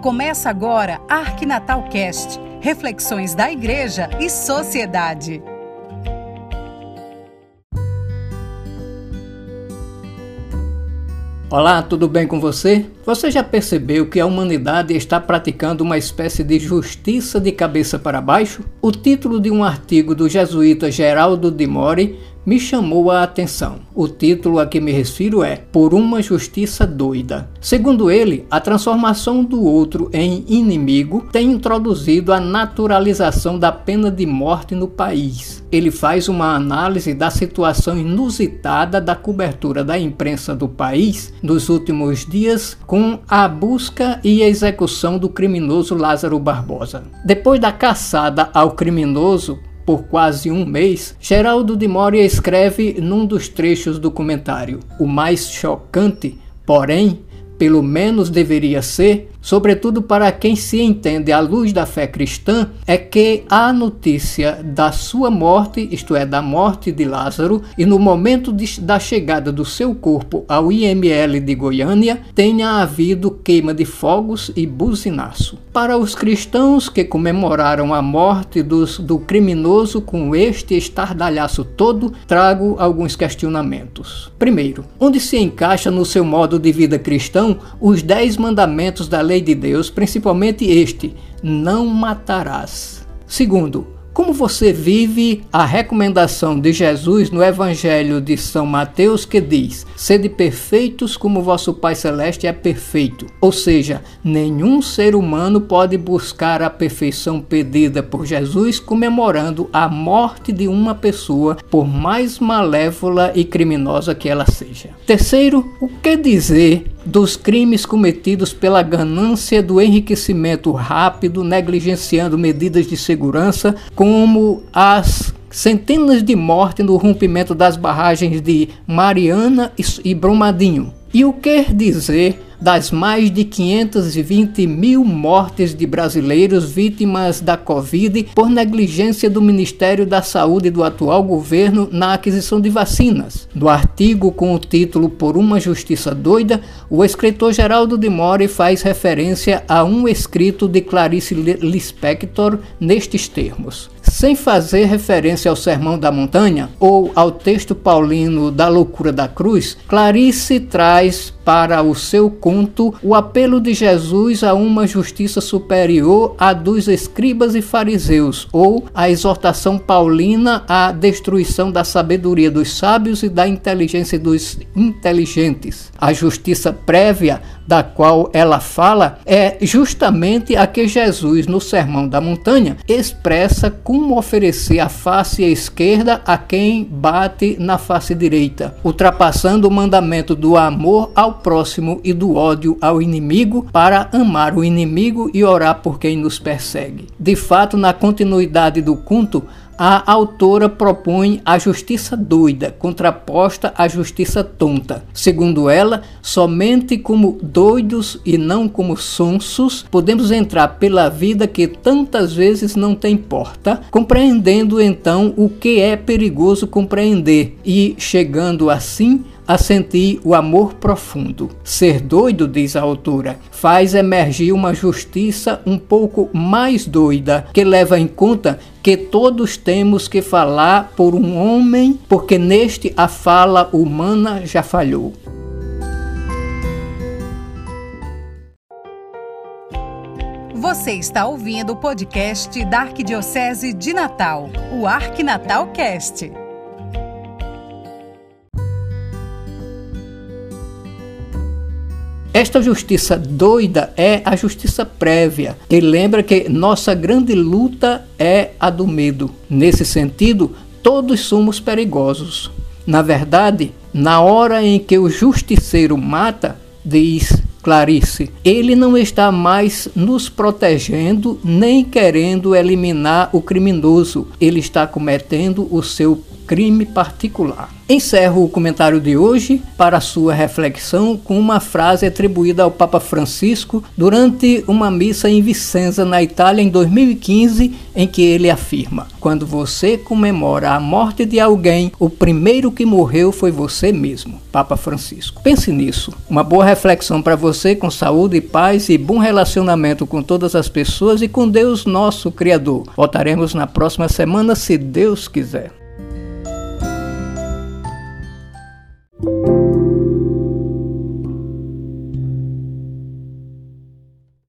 Começa agora Arquinatal Cast, reflexões da igreja e sociedade. Olá, tudo bem com você? Você já percebeu que a humanidade está praticando uma espécie de justiça de cabeça para baixo? O título de um artigo do jesuíta Geraldo de Mori me chamou a atenção. O título a que me refiro é Por uma Justiça Doida. Segundo ele, a transformação do outro em inimigo tem introduzido a naturalização da pena de morte no país. Ele faz uma análise da situação inusitada da cobertura da imprensa do país nos últimos dias com a busca e execução do criminoso Lázaro Barbosa. Depois da caçada ao criminoso, por quase um mês, Geraldo de Moria escreve num dos trechos do comentário: O mais chocante, porém, pelo menos deveria ser, sobretudo para quem se entende à luz da fé cristã, é que a notícia da sua morte, isto é, da morte de Lázaro, e no momento de, da chegada do seu corpo ao IML de Goiânia, tenha havido queima de fogos e buzinaço. Para os cristãos que comemoraram a morte dos, do criminoso com este estardalhaço todo, trago alguns questionamentos. Primeiro, onde se encaixa no seu modo de vida cristão os dez mandamentos da lei de Deus, principalmente este: não matarás. Segundo, como você vive a recomendação de Jesus no Evangelho de São Mateus que diz: Sede perfeitos como vosso Pai Celeste é perfeito. Ou seja, nenhum ser humano pode buscar a perfeição pedida por Jesus comemorando a morte de uma pessoa, por mais malévola e criminosa que ela seja. Terceiro, o que dizer dos crimes cometidos pela ganância do enriquecimento rápido, negligenciando medidas de segurança, como as centenas de mortes no rompimento das barragens de Mariana e Brumadinho. E o que dizer das mais de 520 mil mortes de brasileiros vítimas da Covid por negligência do Ministério da Saúde do atual governo na aquisição de vacinas. No artigo com o título Por uma Justiça Doida, o escritor Geraldo de Mori faz referência a um escrito de Clarice Lispector nestes termos sem fazer referência ao Sermão da Montanha ou ao texto paulino da Loucura da Cruz, Clarice traz para o seu conto o apelo de Jesus a uma justiça superior à dos escribas e fariseus, ou a exortação paulina à destruição da sabedoria dos sábios e da inteligência dos inteligentes. A justiça prévia da qual ela fala é justamente a que Jesus, no Sermão da Montanha, expressa como oferecer a face esquerda a quem bate na face direita, ultrapassando o mandamento do amor ao próximo e do ódio ao inimigo para amar o inimigo e orar por quem nos persegue. De fato, na continuidade do culto, a autora propõe a justiça doida, contraposta à justiça tonta. Segundo ela, somente como doidos e não como sonsos podemos entrar pela vida que tantas vezes não tem porta, compreendendo então o que é perigoso compreender e chegando assim a sentir o amor profundo. Ser doido, diz a autora, faz emergir uma justiça um pouco mais doida, que leva em conta que todos temos que falar por um homem, porque neste a fala humana já falhou. Você está ouvindo o podcast da Arquidiocese de Natal, o Arquinatal Esta justiça doida é a justiça prévia. E lembra que nossa grande luta é a do medo. Nesse sentido, todos somos perigosos. Na verdade, na hora em que o justiceiro mata, diz Clarice, ele não está mais nos protegendo nem querendo eliminar o criminoso. Ele está cometendo o seu crime particular. Encerro o comentário de hoje para sua reflexão com uma frase atribuída ao Papa Francisco durante uma missa em Vicenza, na Itália, em 2015, em que ele afirma: Quando você comemora a morte de alguém, o primeiro que morreu foi você mesmo. Papa Francisco. Pense nisso. Uma boa reflexão para você com saúde, paz e bom relacionamento com todas as pessoas e com Deus, nosso Criador. Voltaremos na próxima semana, se Deus quiser.